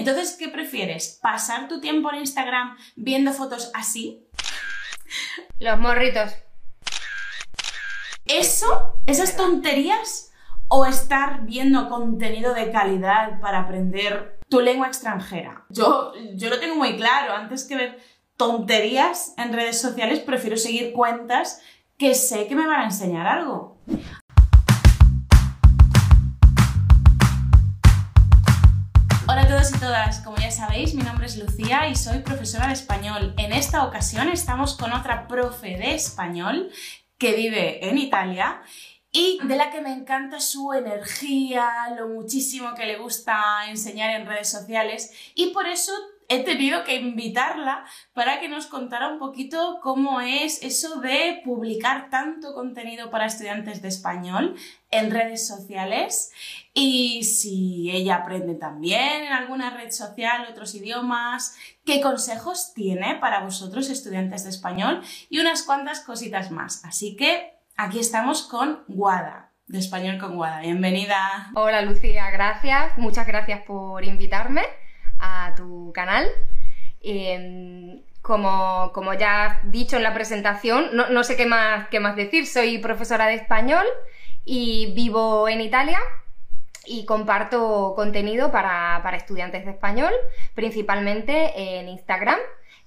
Entonces, ¿qué prefieres? ¿Pasar tu tiempo en Instagram viendo fotos así? Los morritos. ¿Eso? ¿Esas tonterías? ¿O estar viendo contenido de calidad para aprender tu lengua extranjera? Yo, yo lo tengo muy claro. Antes que ver tonterías en redes sociales, prefiero seguir cuentas que sé que me van a enseñar algo. Todos y todas, como ya sabéis, mi nombre es Lucía y soy profesora de español. En esta ocasión estamos con otra profe de español que vive en Italia y de la que me encanta su energía, lo muchísimo que le gusta enseñar en redes sociales y por eso he tenido que invitarla para que nos contara un poquito cómo es eso de publicar tanto contenido para estudiantes de español en redes sociales y si ella aprende también en alguna red social otros idiomas, qué consejos tiene para vosotros estudiantes de español y unas cuantas cositas más. Así que aquí estamos con Guada de Español con Guada. Bienvenida. Hola Lucía, gracias. Muchas gracias por invitarme a tu canal. Em, como, como, ya has dicho en la presentación, no, no sé qué más, qué más decir. Soy profesora de español y vivo en Italia y comparto contenido para, para, estudiantes de español, principalmente en Instagram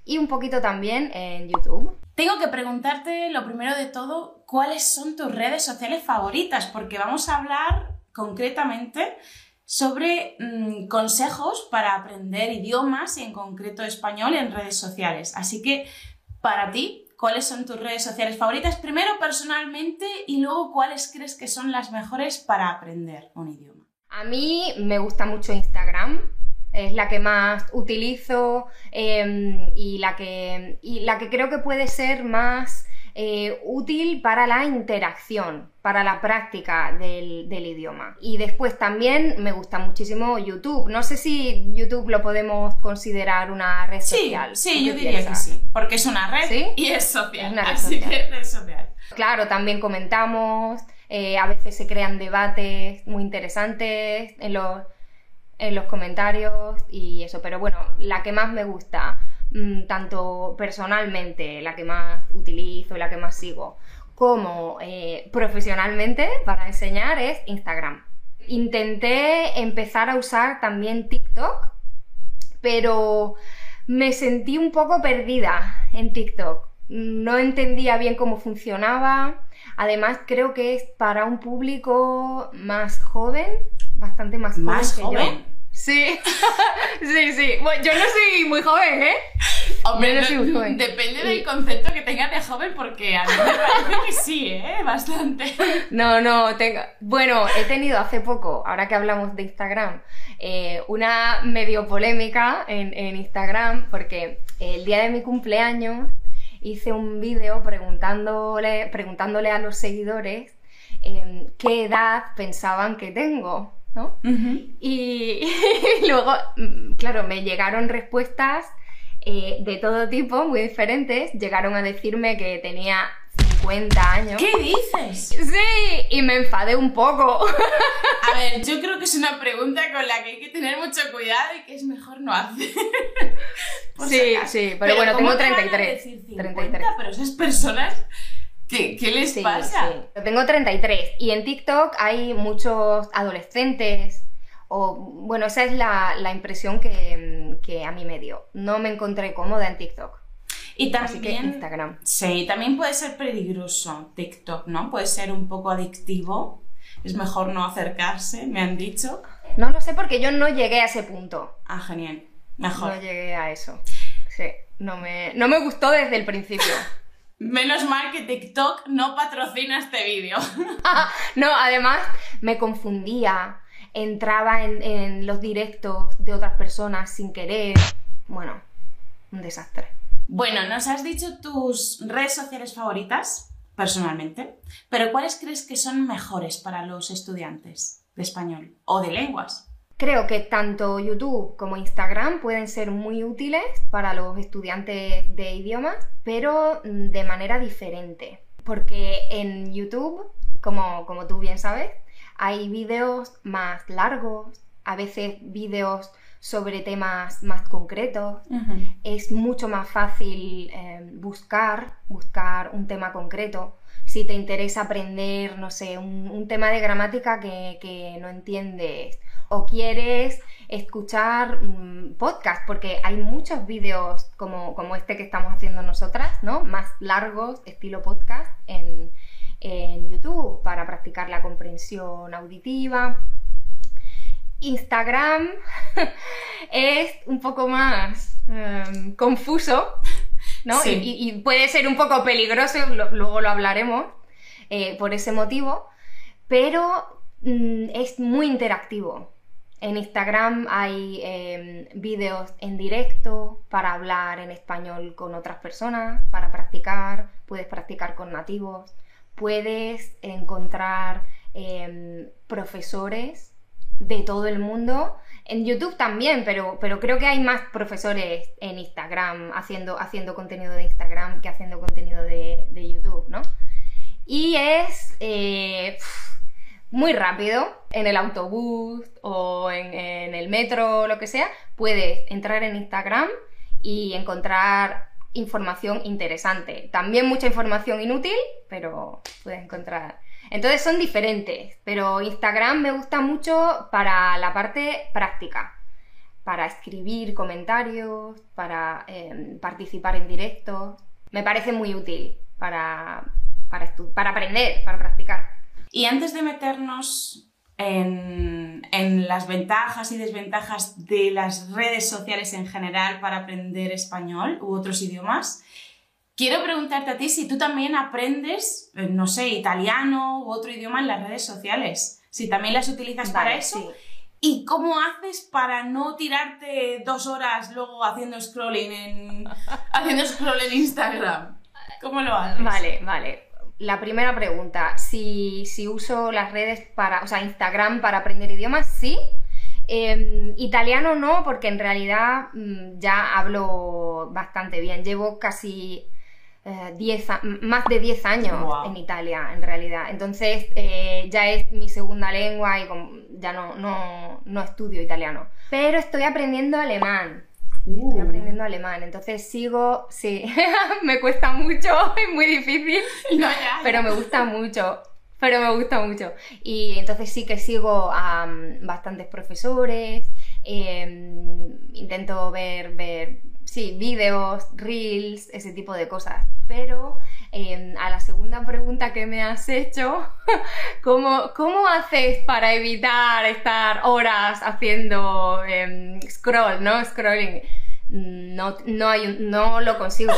y un poquito también en YouTube. Tengo que preguntarte lo primero de todo, ¿cuáles son tus redes sociales favoritas? Porque vamos a hablar concretamente sobre mmm, consejos para aprender idiomas y en concreto español en redes sociales. Así que, para ti, ¿cuáles son tus redes sociales favoritas? Primero personalmente y luego cuáles crees que son las mejores para aprender un idioma. A mí me gusta mucho Instagram, es la que más utilizo eh, y, la que, y la que creo que puede ser más eh, útil para la interacción, para la práctica del, del, idioma. Y después también me gusta muchísimo YouTube. No sé si YouTube lo podemos considerar una red sí, social. Sí, yo diría piensas? que sí, porque es una red ¿Sí? y es social. Es una red así social. que red social. Claro, también comentamos, eh, a veces se crean debates muy interesantes en los, en los comentarios y eso, pero bueno, la que más me gusta mmm, tanto personalmente, la que más utilizo y la que más sigo, como eh, profesionalmente para enseñar es Instagram. Intenté empezar a usar también TikTok, pero me sentí un poco perdida en TikTok. No entendía bien cómo funcionaba. Además, creo que es para un público más joven, bastante más joven. Que joven. Yo. Sí, sí, sí. Bueno, yo no soy muy joven, ¿eh? Hombre, no soy muy joven. depende del concepto que tengas de joven, porque a mí me parece que sí, ¿eh? Bastante. No, no, tengo... Bueno, he tenido hace poco, ahora que hablamos de Instagram, eh, una medio polémica en, en Instagram, porque el día de mi cumpleaños hice un vídeo preguntándole, preguntándole a los seguidores eh, qué edad pensaban que tengo. ¿No? Uh -huh. y, y, luego, claro, me llegaron respuestas eh, de todo tipo, muy diferentes. Llegaron a decirme que tenía 50 años. ¿Qué dices? Sí, y me enfadé un poco. A ver, yo creo que es una pregunta con la que hay que tener mucho cuidado y que es mejor no hacer. sí, sí, pero, pero bueno, tengo 33. Decir 50, 33. Pero esas personas ¿Qué, ¿Qué, les sí, pasa? Sí. Yo tengo 33 y en TikTok hay muchos adolescentes o bueno, esa es la, la impresión que, que, a mí me dio. No me encontré cómoda en TikTok. Y también, Así que Instagram. Sí, también puede ser peligroso TikTok, ¿no? Puede ser un poco adictivo. Es mejor no acercarse, me han dicho. No lo sé porque yo no llegué a ese punto. Ah, genial. Mejor. No llegué a eso. Sí, no me, no me gustó desde el principio. Menos mal que TikTok no patrocina este vídeo. no, además me confundía, entraba en, en, los directos de otras personas sin querer. Bueno, un desastre. Bueno, nos has dicho tus redes sociales favoritas, personalmente, pero ¿cuáles crees que son mejores para los estudiantes de español o de lenguas? Creo que tanto YouTube como Instagram pueden ser muy útiles para los estudiantes de idiomas, pero de manera diferente. Porque en YouTube, como, como tú bien sabes, hay vídeos más largos, a veces vídeos sobre temas más concretos. Es mucho más fácil eh, buscar, buscar un tema concreto. Si te interesa aprender, no sé, un, tema de gramática que, no entiendes o quieres escuchar un podcast, porque hay muchos vídeos como, como, este que estamos haciendo nosotras, ¿no? Más largos, estilo podcast, en, en YouTube para practicar la comprensión auditiva. Instagram es un poco más em, confuso, ¿no? Y, puede ser un poco peligroso, luego lo hablaremos eh, por ese motivo, pero mm, es muy interactivo. En Instagram hay em, vídeos en directo para hablar en español con otras personas, para practicar, puedes practicar con nativos, puedes encontrar em, profesores de todo el mundo. En YouTube también, pero, pero creo que hay más profesores en Instagram haciendo, haciendo contenido de Instagram que haciendo contenido de, YouTube, ¿no? Y es eh, muy rápido, en el autobús o en, el metro lo que sea, puedes entrar en Instagram y encontrar información interesante. También mucha información inútil, pero puedes encontrar entonces son diferentes, pero Instagram me gusta mucho para la parte práctica, para escribir comentarios, para em, participar en directos. Me parece muy útil para, para, para aprender, para practicar. Y antes de meternos en, en, las ventajas y desventajas de las redes sociales en general para aprender español u otros idiomas, Quiero preguntarte a ti si tú también aprendes, eh, no sé, italiano u otro idioma en las redes sociales, si también las utilizas para eso. ¿Y cómo haces para no tirarte dos horas luego haciendo scrolling en, haciendo scroll en Instagram? ¿Cómo lo haces? Vale, vale. La primera pregunta, si, si uso las redes para, o sea, Instagram para aprender idiomas, sí. Em, italiano no, porque en realidad mm, ya hablo bastante bien. Llevo casi eh, más de 10 años en Italia, en realidad. Entonces eh, ya es mi segunda lengua y ya no, no, estudio italiano. Pero estoy aprendiendo alemán. Estoy uh. aprendiendo alemán, entonces sigo, sí, me cuesta mucho, es muy difícil, pero me gusta mucho, pero me gusta mucho. Y entonces sí que sigo a bastantes profesores, em, intento ver, ver sí, vídeos, reels, ese tipo de cosas. Pero a la segunda pregunta que me has hecho, ¿cómo, ¿cómo haces para evitar estar horas haciendo em, scroll, ¿no? Scrolling. No, no, hay no lo consigo.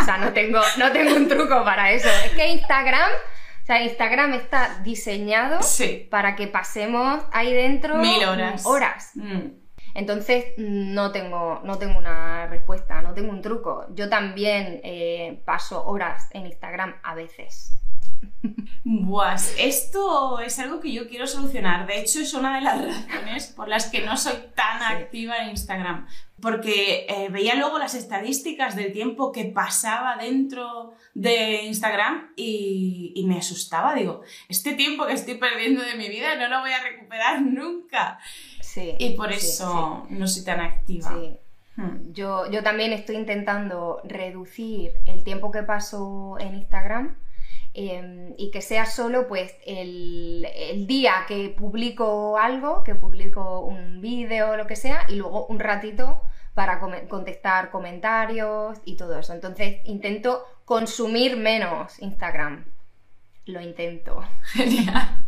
O sea, no tengo, no tengo un truco para eso. Es que Instagram o sea, Instagram está diseñado para que pasemos ahí dentro mil horas. horas. Mm. Entonces no tengo, no tengo una respuesta, no tengo un truco. Yo también eh, paso horas en Instagram a veces. Buah, esto es algo que yo quiero solucionar. De hecho, es una de las razones por las que no soy tan activa en Instagram. Porque eh, veía luego las estadísticas del tiempo que pasaba dentro de Instagram y, y, me asustaba. Digo, este tiempo que estoy perdiendo de mi vida no lo voy a recuperar nunca y por eso no soy tan activa. Hmm. Yo, yo también estoy intentando reducir el tiempo que paso en Instagram em, y que sea solo pues el, día que publico algo, que publico un vídeo o lo que sea, y luego un ratito para contestar comentarios y todo eso. Entonces intento consumir menos Instagram. Lo intento. Genial.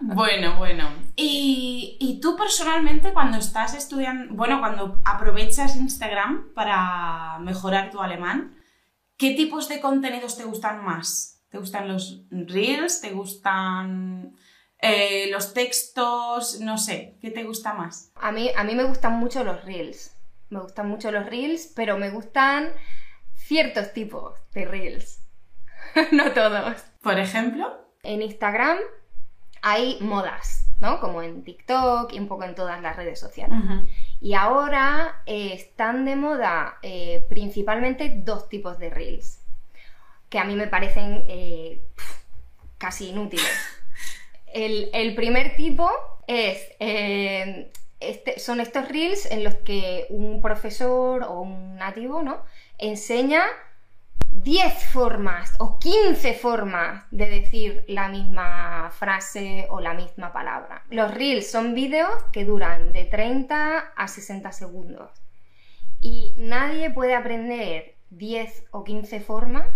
Bueno, bueno. ¿Y, tú personalmente cuando estás estudiando, bueno, cuando aprovechas Instagram para mejorar tu alemán, ¿qué tipos de contenidos te gustan más? ¿Te gustan los reels? ¿Te gustan eh, los textos? No sé, ¿qué te gusta más? A mí, a mí me gustan mucho los reels. Me gustan mucho los reels, pero me gustan ciertos tipos de reels. no todos. Por ejemplo. En Instagram hay modas, ¿no? Como en TikTok y un poco en todas las redes sociales. Y ahora eh, están de moda eh, principalmente dos tipos de reels, que a mí me parecen eh, casi inútiles. El, primer tipo es este, son estos reels en los que un profesor o un nativo, ¿no? Enseña 10 formas o 15 formas de decir la misma frase o la misma palabra. Los reels son vídeos que duran de 30 a 60 segundos. Y nadie puede aprender 10 o 15 formas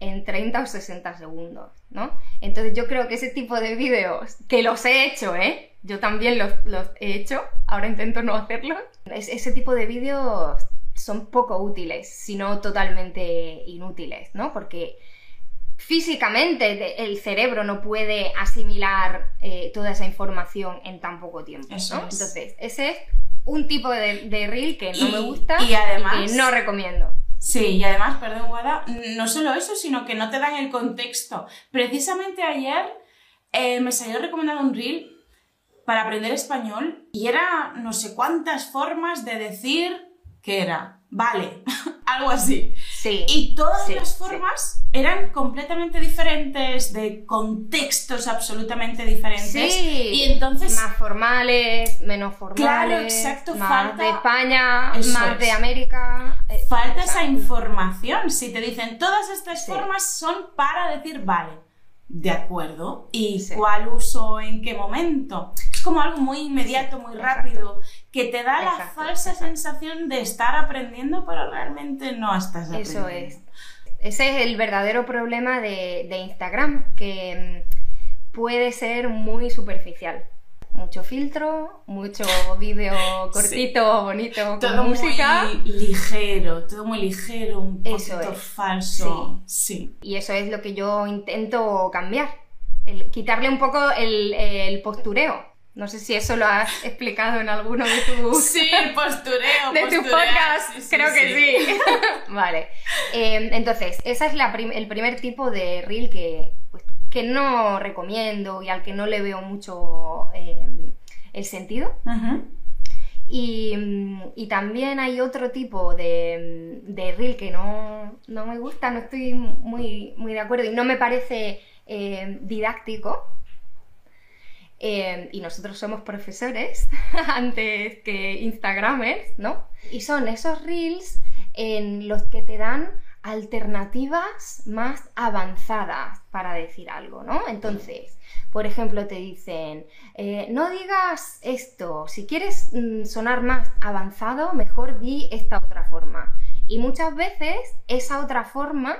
en 30 o 60 segundos, ¿no? Entonces yo creo que ese tipo de vídeos, que los he hecho, ¿eh? Yo también los, he hecho, ahora intento no hacerlos. ese tipo de vídeos son poco útiles, sino totalmente inútiles, ¿no? Porque físicamente el cerebro no puede asimilar eh, toda esa información en tan poco tiempo, ¿no? Entonces, ese es un tipo de, reel que no me gusta y, además, no recomiendo. Sí, y además, perdón, Guada, no solo eso, sino que no te dan el contexto. Precisamente ayer eh, me salió recomendado un reel para aprender español y era no sé cuántas formas de decir que era, vale, algo así. Sí. Y todas las formas eran completamente diferentes, de contextos absolutamente diferentes. Sí. Y entonces. Más formales, menos formales. Claro, exacto. Más falta... de España, más de América. Eh, falta esa información. Si te dicen todas estas formas son para decir vale. De acuerdo. ¿Y cuál uso en qué momento? Es como algo muy inmediato, muy rápido, que te da la falsa sensación de estar aprendiendo, pero realmente no estás aprendiendo. Eso es. Ese es el verdadero problema de, Instagram, que mm, puede ser muy superficial mucho filtro, mucho vídeo cortito, bonito, todo con música. Muy ligero, todo muy ligero, un poquito falso. Sí. Y eso es lo que yo intento cambiar. quitarle un poco el, postureo. No sé si eso lo has explicado en alguno de tus. Sí, postureo. de tus podcasts. Creo que sí. vale. Em, entonces, ese es el primer tipo de reel que, pues, que no recomiendo y al que no le veo mucho em, el sentido. y, también hay otro tipo de, de reel que no, no, me gusta, no estoy muy, muy de acuerdo y no me parece em, didáctico Em, y nosotros somos profesores antes que Instagramers, ¿no? Y son esos reels en los que te dan alternativas más avanzadas para decir algo, ¿no? Entonces, por ejemplo, te dicen, eh, no digas esto, si quieres mm, sonar más avanzado, mejor di esta otra forma. Y muchas veces esa otra forma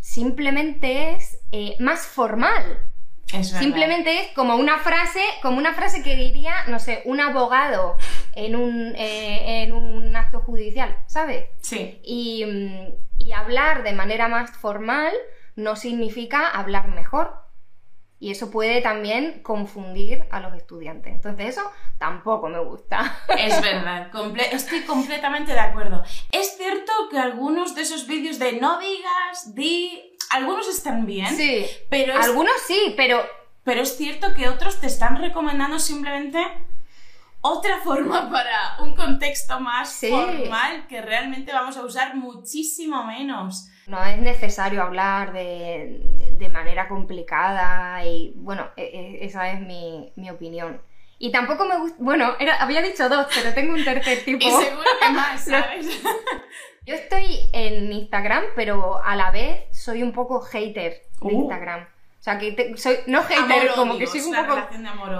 simplemente es eh, más formal, Simplemente es como una frase, como una frase que diría, no sé, un abogado en un, eh, en un acto judicial, ¿sabes? Sí. Y, mm, y hablar de manera más formal no significa hablar mejor. Y eso puede también confundir a los estudiantes. Entonces eso tampoco me gusta. Es verdad, estoy completamente de acuerdo. Es cierto que algunos de esos vídeos de no digas, di, algunos están bien. Sí. Pero algunos sí, pero. Pero es cierto que otros te están recomendando simplemente otra forma para un contexto más formal que realmente vamos a usar muchísimo menos. No es necesario hablar de, de manera complicada y bueno, e, e, esa es mi, mi opinión. Y tampoco me gusta. Bueno, era, había dicho dos, pero tengo un tercer tipo. y seguro que más, ¿sabes? Yo estoy en Instagram, pero a la vez soy un poco hater de uh. Instagram. O sea, que soy, no hater, como que soy un poco,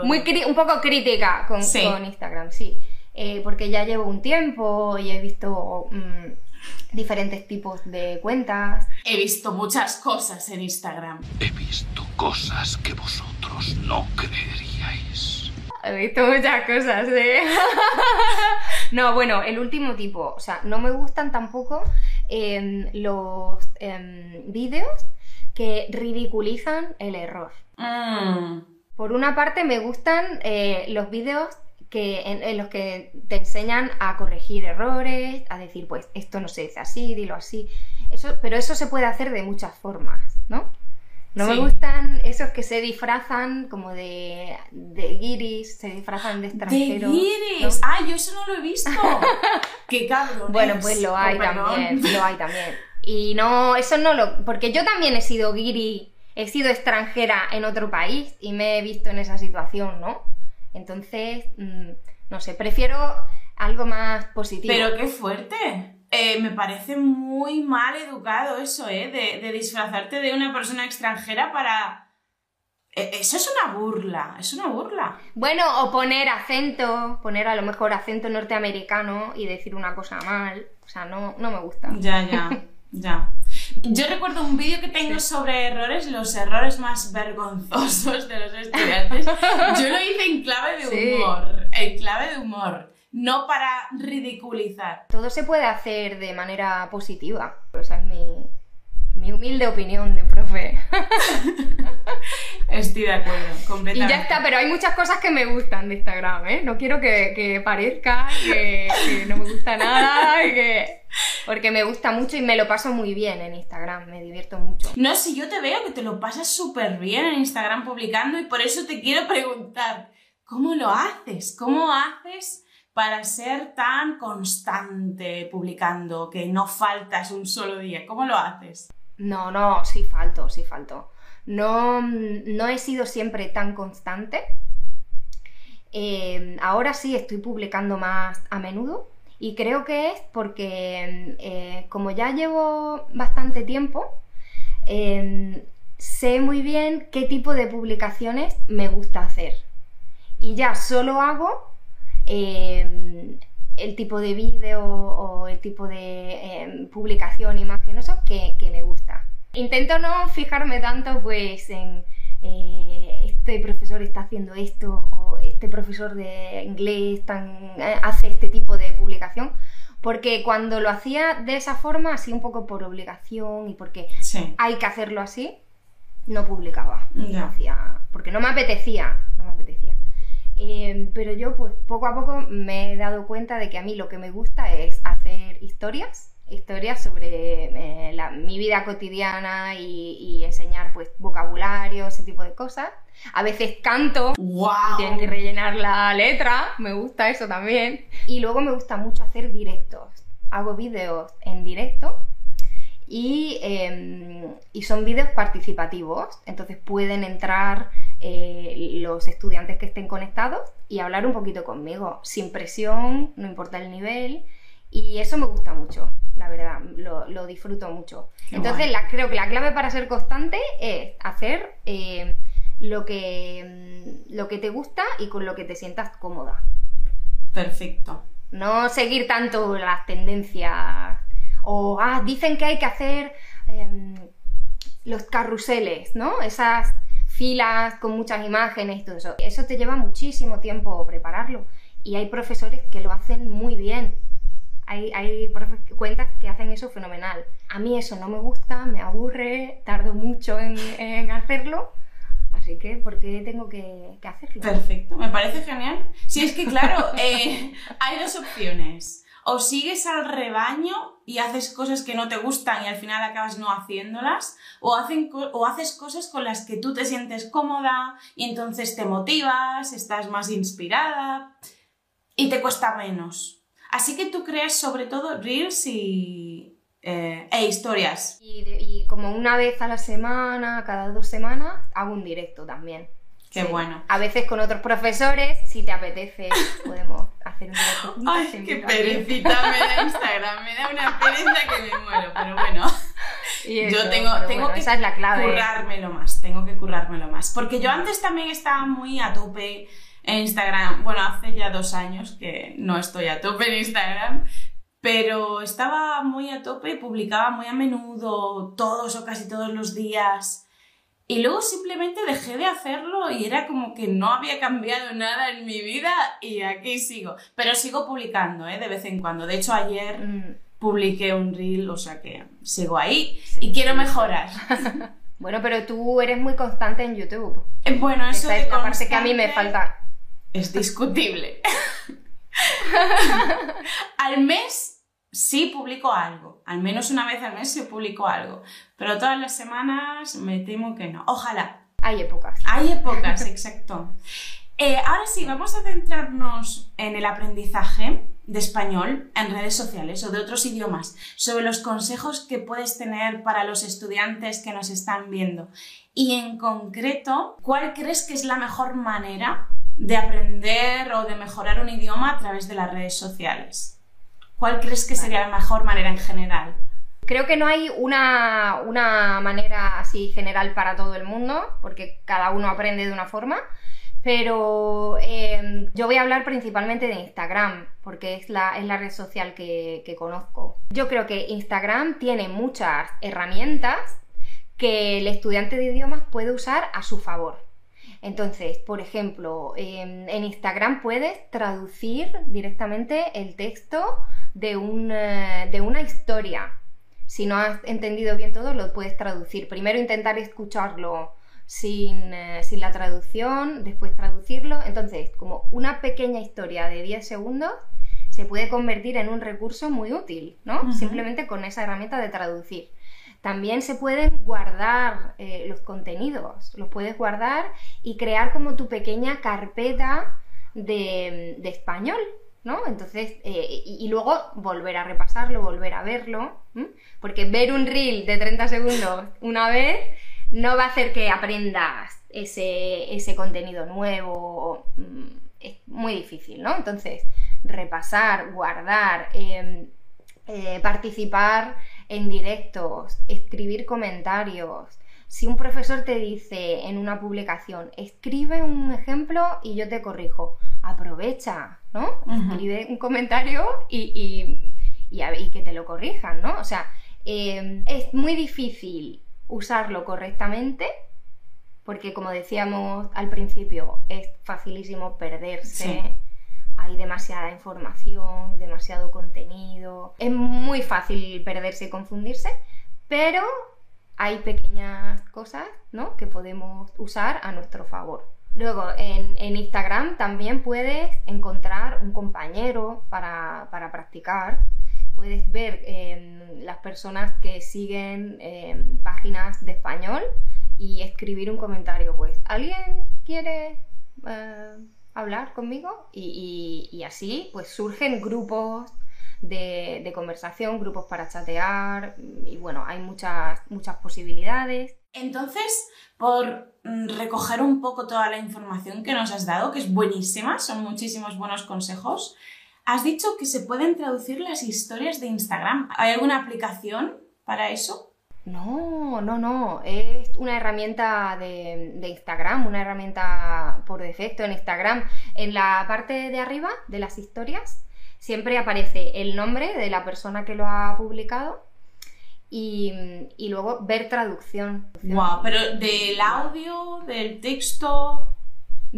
muy un poco crítica con, con Instagram, sí. Eh, porque ya llevo un tiempo y he visto mm, diferentes tipos de cuentas. He visto muchas cosas en Instagram. He visto cosas que vosotros no creeríais. He visto muchas cosas, ¿eh? no, bueno, el último tipo, o sea, no me gustan tampoco em, los em, vídeos que ridiculizan el error. Mm. Por una parte, me gustan eh, los vídeos que, en, los que te enseñan a corregir errores, a decir, pues esto no se dice así, dilo así. Eso, pero eso se puede hacer de muchas formas, ¿no? No me gustan esos que se disfrazan como de, de guiris, se disfrazan de extranjeros. ¡De guiris! ¡Ah, yo eso no lo he visto! ¡Qué cabrón! Bueno, pues lo hay también, lo hay también. Y no, eso no lo... Porque yo también he sido guiri, he sido extranjera en otro país y me he visto en esa situación, ¿no? Entonces, mm, No sé, prefiero algo más positivo. Pero qué fuerte. Eh, me parece muy mal educado eso, ¿eh? De, de disfrazarte de una persona extranjera para... Eh, Eso es una burla, es una burla. Bueno, o poner acento, poner a lo mejor acento norteamericano y decir una cosa mal. O sea, no, no me gusta. Ya, ya, ya. Yo recuerdo un vídeo que tengo sobre errores, los errores más vergonzosos de los estudiantes. Yo lo hice en clave de Sí. humor, en clave de humor, no para ridiculizar. Todo se puede hacer de manera positiva. Esa es mi, mi humilde opinión de profe. Estoy de acuerdo, Y completamente. ya está, pero hay muchas cosas que me gustan de Instagram, ¿eh? No quiero que, que parezca que, que no me gusta nada, y que... porque me gusta mucho y me lo paso muy bien en Instagram, me divierto mucho. No, si yo te veo que te lo pasas súper bien en Instagram publicando y por eso te quiero preguntar, ¿cómo lo haces? ¿Cómo haces para ser tan constante publicando, que no faltas un solo día? ¿Cómo lo haces? No, no, sí falto, sí falto. No, no he sido siempre tan constante. Eh, ahora sí estoy publicando más a menudo y creo que es porque eh, como ya llevo bastante tiempo, eh, sé muy bien qué tipo de publicaciones me gusta hacer. Y ya solo hago eh, el tipo de vídeo o el tipo de eh, publicación, imagen, eso que, que me gusta. Intento no fijarme tanto pues en eh, este profesor está haciendo esto o este profesor de inglés tan, eh, hace este tipo de publicación, porque cuando lo hacía de esa forma, así un poco por obligación y porque Sí. hay que hacerlo así, no publicaba. No hacía- porque no me apetecía, no me apetecía. Eh, pero yo pues poco a poco me he dado cuenta de que a mí lo que me gusta es hacer historias, historias sobre eh, la- mi vida cotidiana y, y enseñar pues vocabulario, ese tipo de cosas. A veces canto, ¡Wow! tienen que rellenar la letra, me gusta eso también. Y luego me gusta mucho hacer directos. Hago vídeos en directo y, eh, y son vídeos participativos, entonces pueden entrar eh, los estudiantes que estén conectados y hablar un poquito conmigo, sin presión, no importa el nivel, y eso me gusta mucho, la verdad, lo, lo disfruto mucho. Qué entonces la- creo que la clave para ser constante es hacer eh, lo, que, mm, lo que te gusta y con lo que te sientas cómoda. Perfecto. No seguir tanto las tendencias. O, ah, dicen que hay que hacer em, los carruseles, ¿no? Esas filas con muchas imágenes y todo eso. Eso te lleva muchísimo tiempo prepararlo. Y hay profesores que lo hacen muy bien. Hay, hay cuentas que hacen eso fenomenal. A mí eso no me gusta, me aburre, tardo mucho en, en hacerlo. Así que, ¿por qué tengo que, que hacerlo? Perfecto, me parece genial. Si es que, claro, eh, hay dos opciones. O sigues al rebaño y haces cosas que no te gustan y al final acabas no haciéndolas, o, haces cosas con las que tú te sientes cómoda y entonces te motivas, estás más inspirada y te cuesta menos. Así que tú creas sobre todo reels y, eh, e historias. Y como una vez a la semana, cada dos semanas, hago un directo también. Qué bueno. A veces con otros profesores, si te apetece, podemos hacer un Ay, qué perecita me da Instagram, me da una pereza que me muero, pero bueno. Y Yo tengo, tengo bueno, que esa es la clave. currármelo más, tengo que currármelo más. Porque yo antes también estaba muy a tope en Instagram. Bueno, hace ya dos años que no estoy a tope en Instagram, pero estaba muy a tope, publicaba muy a menudo, todos o casi todos los días. Y luego simplemente dejé de hacerlo y era como que no había cambiado nada en mi vida y aquí sigo. Pero sigo publicando, ¿eh? De vez en cuando. De hecho, ayer Mm, publiqué un reel, o sea que sigo ahí y quiero mejorar. Bueno, pero tú eres muy constante en YouTube. Eh, Bueno, eso Esa es la parte que a mí me falta. Es discutible. al mes sí publico algo. Al menos una vez al mes sí publico algo. Pero todas las semanas me temo que no. Ojalá. Hay épocas. Hay épocas, exacto. Eh, ahora sí, vamos a centrarnos en el aprendizaje de español en redes sociales o de otros idiomas, sobre los consejos que puedes tener para los estudiantes que nos están viendo. Y en concreto, ¿cuál crees que es la mejor manera de aprender o de mejorar un idioma a través de las redes sociales? ¿Cuál crees que sería la mejor manera en general? Creo que no hay una, una manera así general para todo el mundo, porque cada uno aprende de una forma, pero em, yo voy a hablar principalmente de Instagram, porque es la, es la red social que, que, conozco. Yo creo que Instagram tiene muchas herramientas que el estudiante de idiomas puede usar a su favor. Entonces, por ejemplo, em, en Instagram puedes traducir directamente el texto de, de una historia. Si no has entendido bien todo, lo puedes traducir. Primero intentar escucharlo eh, sin, la traducción, después traducirlo. Entonces, como una pequeña historia de 10 segundos se puede convertir en un recurso muy útil, ¿no? Simplemente con esa herramienta de traducir. También se pueden guardar eh, los contenidos, los puedes guardar y crear como tu pequeña carpeta de, español, ¿no? Entonces, eh, y, luego volver a repasarlo, volver a verlo, porque ver un reel de 30 segundos una vez no va a hacer que aprendas ese, contenido nuevo. Mm, es muy difícil, ¿no? Entonces, repasar, guardar, em, eh, participar en directos, escribir comentarios. Si un profesor te dice en una publicación, escribe un ejemplo y yo te corrijo, aprovecha, ¿no? Escribe un comentario y, y, que te lo corrijan, ¿no? O sea, em, es muy difícil usarlo correctamente, porque como decíamos al principio, es facilísimo perderse. Hay demasiada información, demasiado contenido. Es muy fácil perderse y confundirse, pero hay pequeñas cosas ¿no? que podemos usar a nuestro favor. Luego, en, Instagram también puedes encontrar un compañero para, para practicar puedes ver em, las personas que siguen em, páginas de español y escribir un comentario, pues, ¿alguien quiere eh, hablar conmigo? Y, así, pues, surgen grupos de, conversación, grupos para chatear y bueno, hay muchas, muchas posibilidades. Entonces, por mm, recoger un poco toda la información que nos has dado, que es buenísima, son muchísimos buenos consejos, Has dicho que se pueden traducir las historias de Instagram. ¿Hay alguna aplicación para eso? No, no, no. Es una herramienta de, Instagram, una herramienta por defecto en Instagram. En la parte de arriba de las historias siempre aparece el nombre de la persona que lo ha publicado y, y luego ver traducción. Wow, pero del audio, del texto.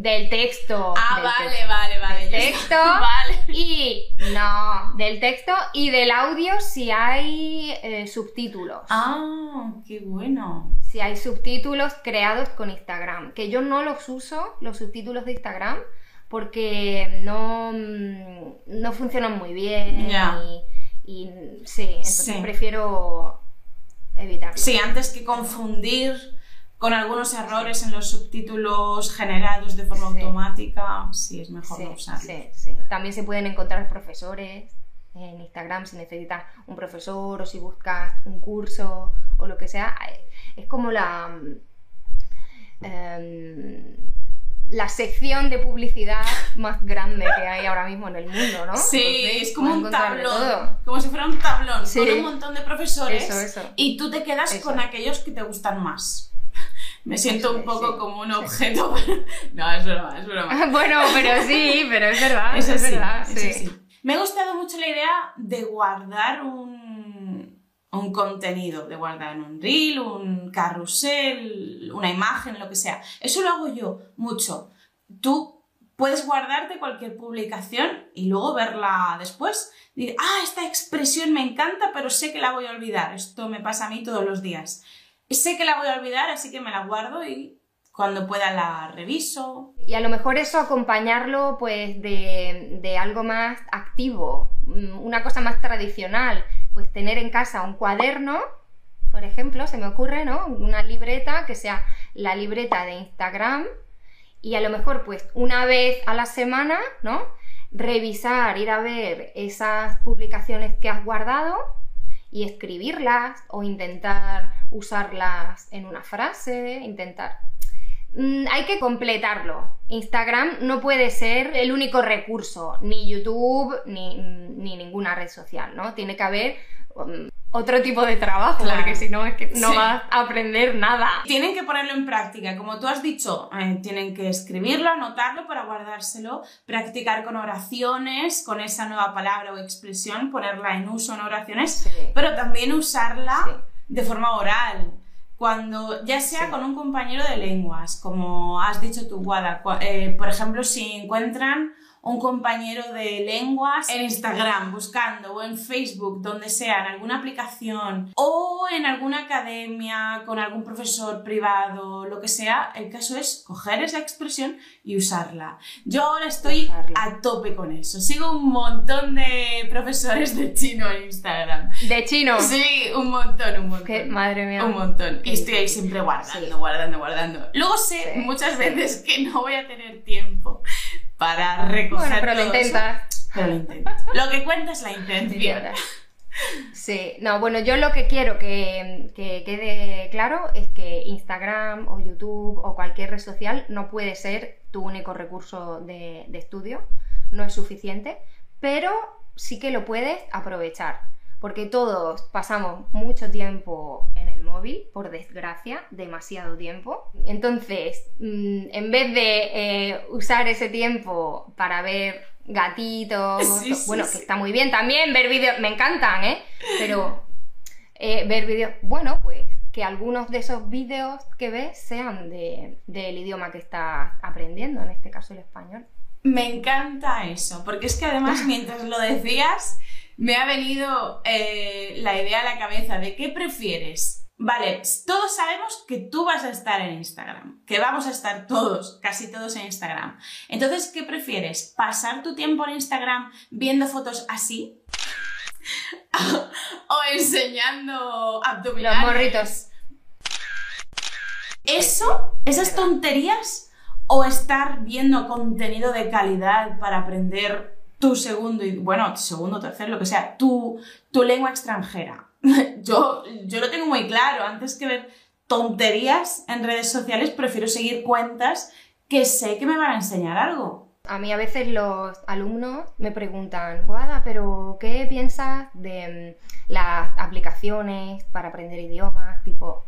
Del texto. Ah, vale, vale, vale, Del texto. vale. Y. No, del texto y del audio si hay eh, subtítulos. Ah, qué bueno. Si hay subtítulos creados con Instagram. Que yo no los uso, los subtítulos de Instagram, porque no, mm, no funcionan muy bien. Y, sí, entonces prefiero evitarlo. Sí, antes que confundir con algunos errores en los subtítulos generados de forma automática, sí es mejor no usarlo. Sí, sí. También se pueden encontrar profesores en Instagram si necesitas un profesor o si buscas un curso o lo que sea. Es como la. Em, la sección de publicidad más grande que hay ahora mismo en el mundo, ¿no? Sí, es como un tablón, como si fuera un tablón con un montón de profesores y tú te quedas con aquellos que te gustan más. Me siento un poco como un objeto. no, es broma, es broma. bueno, pero sí, pero es verdad. es verdad, sí. Me ha gustado mucho la idea de guardar un, un contenido, de guardar un reel, un carrusel, una imagen, lo que sea. Eso lo hago yo mucho. Tú puedes guardarte cualquier publicación y luego verla después. Decir, ah, esta expresión me encanta, pero sé que la voy a olvidar. Esto me pasa a mí todos los días sé que la voy a olvidar, así que me la guardo y cuando pueda la reviso. Y a lo mejor eso acompañarlo pues de, algo más activo, mm, una cosa más tradicional, pues tener en casa un cuaderno, por ejemplo, se me ocurre, ¿no? Una libreta que sea la libreta de Instagram y a lo mejor pues una vez a la semana, ¿no? Revisar, ir a ver esas publicaciones que has guardado y escribirlas o intentar usarlas en una frase, intentar mm, hay que completarlo. Instagram no puede ser el único recurso, ni YouTube, ni, ni ninguna red social, ¿no? Tiene que haber um, otro tipo de trabajo, Claro. porque si no es que no Sí. vas a aprender nada. Tienen que ponerlo en práctica, como tú has dicho, eh, tienen que escribirlo, anotarlo para guardárselo, practicar con oraciones, con esa nueva palabra o expresión, ponerla en uso en oraciones, Sí. pero también usarla Sí. de forma oral. Cuando, ya sea con un compañero de lenguas, como has dicho tú, Guada, eh, por ejemplo, si encuentran un compañero de lenguas en Instagram buscando o en Facebook, donde sea, en alguna aplicación o en alguna academia con algún profesor privado, lo que sea, el caso es coger esa expresión y usarla. Yo ahora estoy Usarla. a tope con eso. Sigo un montón de profesores de chino en Instagram. De chino. Sí, un montón, un montón. Que, madre mía. Un montón. Qué Y estoy ahí siempre guardando, Sí. guardando, guardando. Luego sé Sí. muchas veces que no voy a tener tiempo para recoger Bueno, pero lo eso. intentas. Pero lo intento. Lo que cuenta es la intención. Sí, no, bueno, yo lo que quiero que, que quede claro es que Instagram o YouTube o cualquier red social no puede ser tu único recurso de, de estudio, no es suficiente, pero sí que lo puedes aprovechar, porque todos pasamos mucho tiempo en el móvil, por desgracia, demasiado tiempo. Entonces, mm, en vez de eh, usar ese tiempo para ver gatitos, Sí, sí, bueno, sí. que está muy bien también ver vídeos, me encantan, ¿eh? Pero eh, ver vídeos, bueno, pues que algunos de esos vídeos que ves sean de- del idioma que estás aprendiendo, en este caso el español. Me encanta eso, porque es que además mientras lo decías, me ha venido eh, la idea a la cabeza de qué prefieres. Vale, todos sabemos que tú vas a estar en Instagram, que vamos a estar todos, casi todos en Instagram. Entonces, ¿qué prefieres? ¿Pasar tu tiempo en Instagram viendo fotos así? ¿O enseñando Los abdominales? morritos. ¿Eso? ¿Esas tonterías? ¿O estar viendo contenido de calidad para aprender tu segundo, bueno, segundo, tercero, lo que sea, tu, tu lengua extranjera? Yo, yo lo tengo muy claro, antes que ver tonterías en redes sociales, prefiero seguir cuentas que sé que me van a enseñar algo. A mí a veces los alumnos me preguntan, Guada, pero ¿qué piensas de mm, las aplicaciones para aprender idiomas, tipo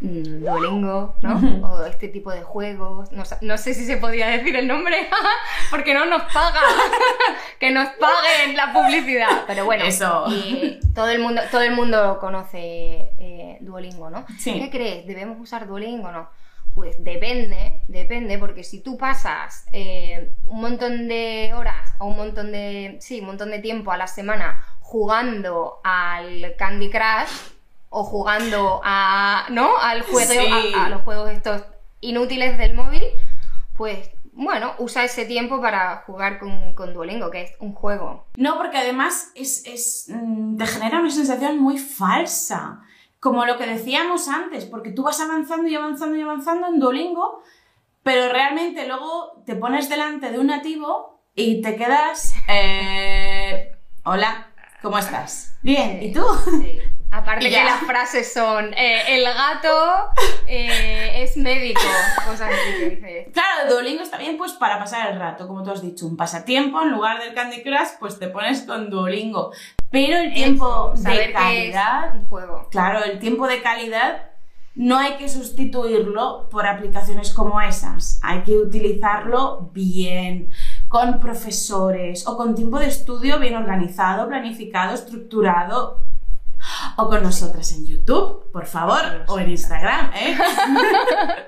Duolingo, ¿no? O este tipo de juegos. No, sé si se podía decir el nombre, porque no nos pagan. que nos paguen la publicidad. Pero bueno, Eso. y todo el mundo, todo el mundo conoce eh, Duolingo, ¿no? Sí. ¿Qué crees? ¿Debemos usar Duolingo o no? Pues depende, depende, porque si tú pasas eh, un montón de horas o un montón de, sí, un montón de tiempo a la semana jugando al Candy Crush o jugando a, ¿no? Al juego, Sí. a, a los juegos estos inútiles del móvil, pues bueno, usa ese tiempo para jugar con, con Duolingo, que es un juego. No, porque además es, es, mm, te genera una sensación muy falsa. Como lo que decíamos antes, porque tú vas avanzando y avanzando y avanzando en Duolingo, pero realmente luego te pones delante de un nativo y te quedas... eh, Hola, ¿cómo estás? Bien, ¿y tú? Sí. Aparte que las frases son eh, el gato eh, es médico, cosas así que dices. Claro, Duolingo está bien pues para pasar el rato, como tú has dicho, un pasatiempo, en lugar del Candy Crush, pues te pones con Duolingo. Pero el tiempo Eso, de calidad... un juego. Claro, el tiempo de calidad no hay que sustituirlo por aplicaciones como esas. Hay que utilizarlo bien, con profesores o con tiempo de estudio bien organizado, planificado, estructurado. O con nosotras en YouTube, por favor, o en Instagram, ¿eh?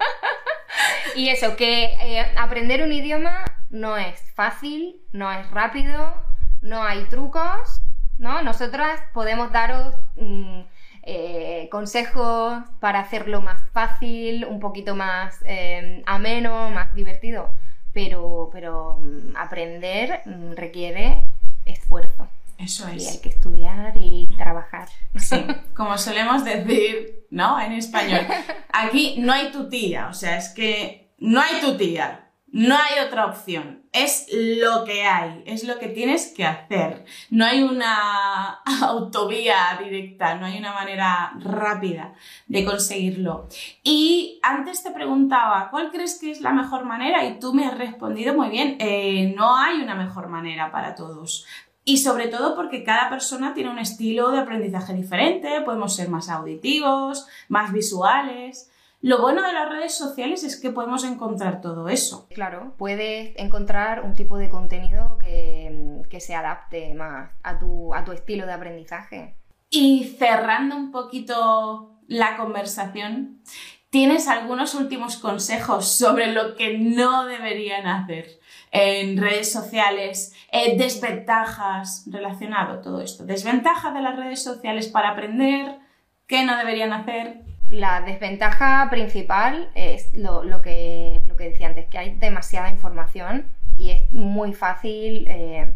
Y eso, que eh, aprender un idioma no es fácil, no es rápido, no hay trucos, ¿no? Nosotras podemos daros mm, eh, consejos para hacerlo más fácil, un poquito más eh, ameno, más divertido, pero, pero mm, aprender mm, requiere esfuerzo Eso y hay es. que estudiar y trabajar. Sí, como solemos decir, ¿no? En español. Aquí no hay tu tía, o sea, es que no hay tu tía. No hay otra opción. Es lo que hay, es lo que tienes que hacer. No hay una autovía directa, no hay una manera rápida de conseguirlo. Y antes te preguntaba, ¿cuál crees que es la mejor manera? Y tú me has respondido muy bien, eh, no hay una mejor manera para todos. Y sobre todo porque cada persona tiene un estilo de aprendizaje diferente, podemos ser más auditivos, más visuales. Lo bueno de las redes sociales es que podemos encontrar todo eso. Claro, puedes encontrar un tipo de contenido que, que se adapte más a tu, a tu estilo de aprendizaje. Y cerrando un poquito la conversación, ¿tienes algunos últimos consejos sobre lo que no deberían hacer en redes sociales? Eh, desventajas relacionado todo esto. Desventajas de las redes sociales para aprender, ¿qué no deberían hacer? La desventaja principal es lo, lo, que, lo que decía antes, que hay demasiada información y es muy fácil eh,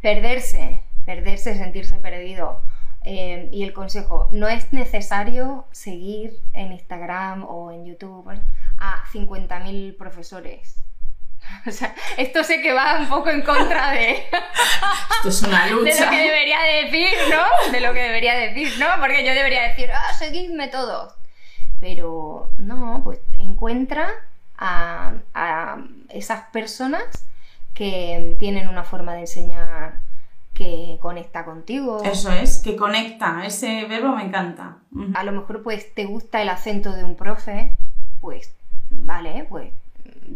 perderse, perderse, sentirse perdido. Eh, y el consejo, no es necesario seguir en Instagram o en YouTube a 50.000 profesores. O sea, esto sé que va un poco en contra de. Esto es una lucha. De lo que debería decir, ¿no? De lo que debería decir, ¿no? Porque yo debería decir, ah, seguidme todos. Pero no, pues encuentra a, a esas personas que tienen una forma de enseñar que conecta contigo. Eso es, que conecta. Ese verbo me encanta. A lo mejor pues te gusta el acento de un profe, pues vale, pues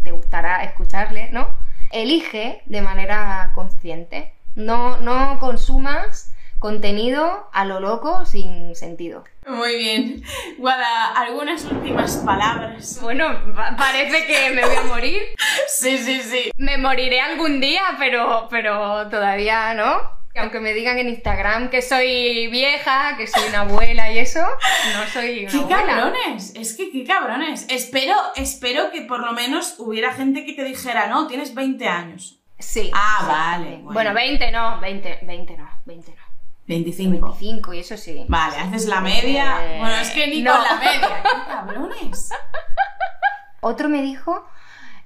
te gustará escucharle, ¿no? Elige de manera consciente. No, no consumas contenido a lo loco sin sentido. Muy bien. Guada, algunas últimas palabras. Bueno, pa parece que me voy a morir. sí, sí, sí. Me moriré algún día, pero, pero todavía no. Aunque me digan en Instagram que soy vieja, que soy una abuela y eso, no soy una ¡Qué abuela. cabrones! Es que qué cabrones. Espero, espero que por lo menos hubiera gente que te dijera, no, tienes 20 años. Sí. Ah, vale, bueno. Bueno, 20 no, 20, 20 no, 20 no. 25. 25 y eso sí. Vale, haces la media. Eh, Bueno, es que ni no. con la media. ¡Qué cabrones! Otro me dijo,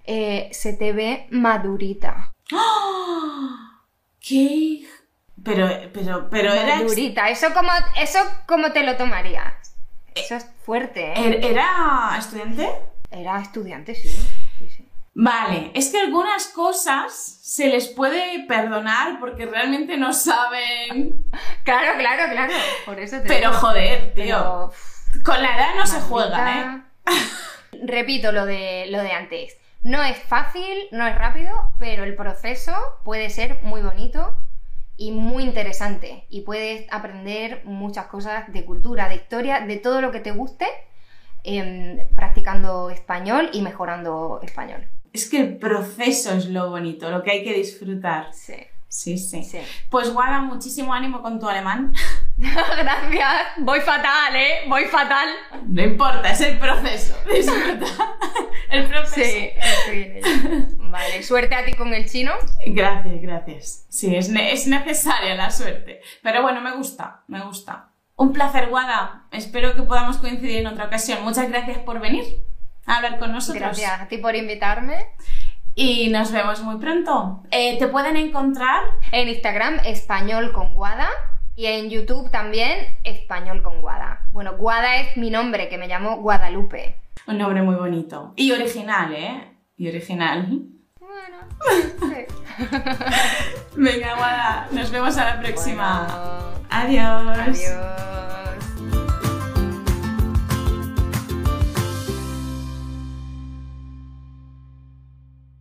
eh, se te ve madurita. ¡Ah! ¡Qué... Pero, pero, pero era... Madurita, ¿eso cómo, ¿eso cómo te lo tomarías? Eso es fuerte, ¿eh? er- ¿Era estudiante? Era estudiante, sí. sí, sí. Vale, es que algunas cosas se les puede perdonar porque realmente no saben. Claro, claro, claro. Por eso te Pero digo. joder, tío. Pero, Con la edad no se juega, ¿eh? Repito lo de, lo de antes. No es fácil, no es rápido, pero el proceso puede ser muy bonito y muy interesante. Y puedes aprender muchas cosas de cultura, de historia, de todo lo que te guste, em, practicando español y mejorando español. Es que el proceso es lo bonito, lo que hay que disfrutar. Sí, Sí, sí. sí. Pues Guada, muchísimo ánimo con tu alemán. Gracias. Voy fatal, ¿eh? Voy fatal. No importa, es el proceso. Disfruta. El proceso. Sí, estoy en ello. Vale, suerte a ti con el chino. Gracias, gracias. Sí, es, ne- es necesaria la suerte. Pero bueno, me gusta, me gusta. Un placer, Guada. Espero que podamos coincidir en otra ocasión. Muchas gracias por venir a hablar con nosotros. Gracias a ti por invitarme. Y nos vemos muy pronto. Eh, Te pueden encontrar En Instagram, español con Guada. Y en YouTube también, español con Guada. Bueno, Guada es mi nombre, que me llamo Guadalupe. un nombre muy bonito. Y original, ¿eh? Y original. Bueno, sí. Venga, Guada, nos vemos a la próxima. Bueno, Adiós. adiós.